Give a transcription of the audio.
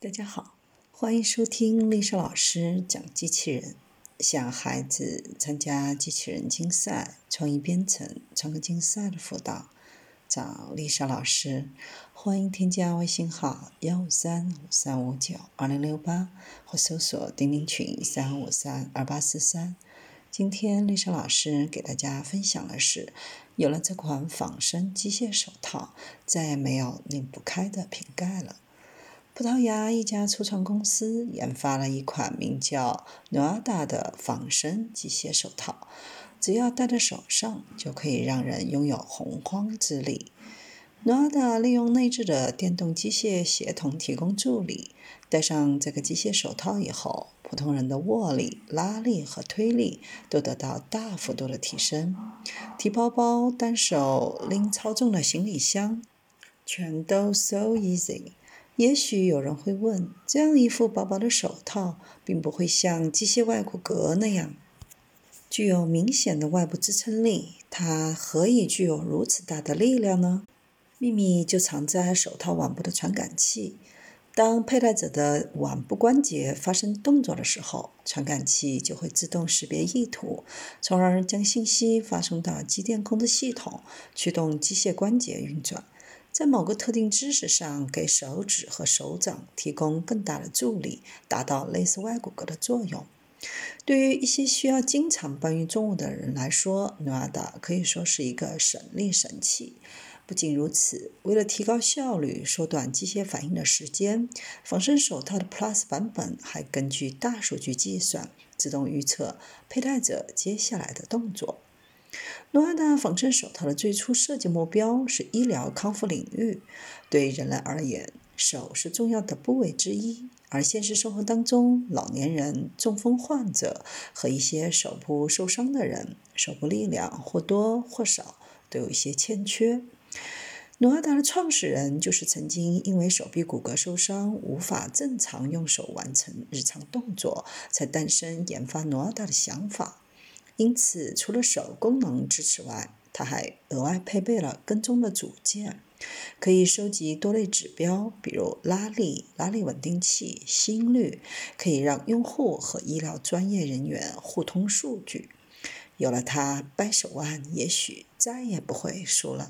大家好，欢迎收听丽莎老师讲机器人。想孩子参加机器人竞赛、创意编程、创客竞赛的辅导，找丽莎老师。欢迎添加微信号幺五三五三五九二零六八，或搜索钉钉群三五三二八四三。今天丽莎老师给大家分享的是，有了这款仿生机械手套，再也没有拧不开的瓶盖了。葡萄牙一家初创公司研发了一款名叫 Noada 的仿生机械手套，只要戴在手上，就可以让人拥有洪荒之力。Noada 利用内置的电动机械协同提供助力。戴上这个机械手套以后，普通人的握力、拉力和推力都得到大幅度的提升。提包包、单手拎超重的行李箱，全都 so easy。也许有人会问：这样一副薄薄的手套，并不会像机械外骨骼那样具有明显的外部支撑力，它何以具有如此大的力量呢？秘密就藏在手套腕部的传感器。当佩戴者的腕部关节发生动作的时候，传感器就会自动识别意图，从而将信息发送到机电控制系统，驱动机械关节运转。在某个特定知识上，给手指和手掌提供更大的助力，达到类似外骨骼的作用。对于一些需要经常搬运重物的人来说，Noada 可以说是一个省力神器。不仅如此，为了提高效率、缩短机械反应的时间，仿生手套的 Plus 版本还根据大数据计算，自动预测佩戴者接下来的动作。诺阿达仿生手套的最初设计目标是医疗康复领域。对人类而言，手是重要的部位之一，而现实生活当中，老年人、中风患者和一些手部受伤的人，手部力量或多或少都有一些欠缺。努阿达的创始人就是曾经因为手臂骨骼受伤，无法正常用手完成日常动作，才诞生研发努阿达的想法。因此，除了手功能支持外，它还额外配备了跟踪的组件，可以收集多类指标，比如拉力、拉力稳定器、心率，可以让用户和医疗专业人员互通数据。有了它，掰手腕也许再也不会输了。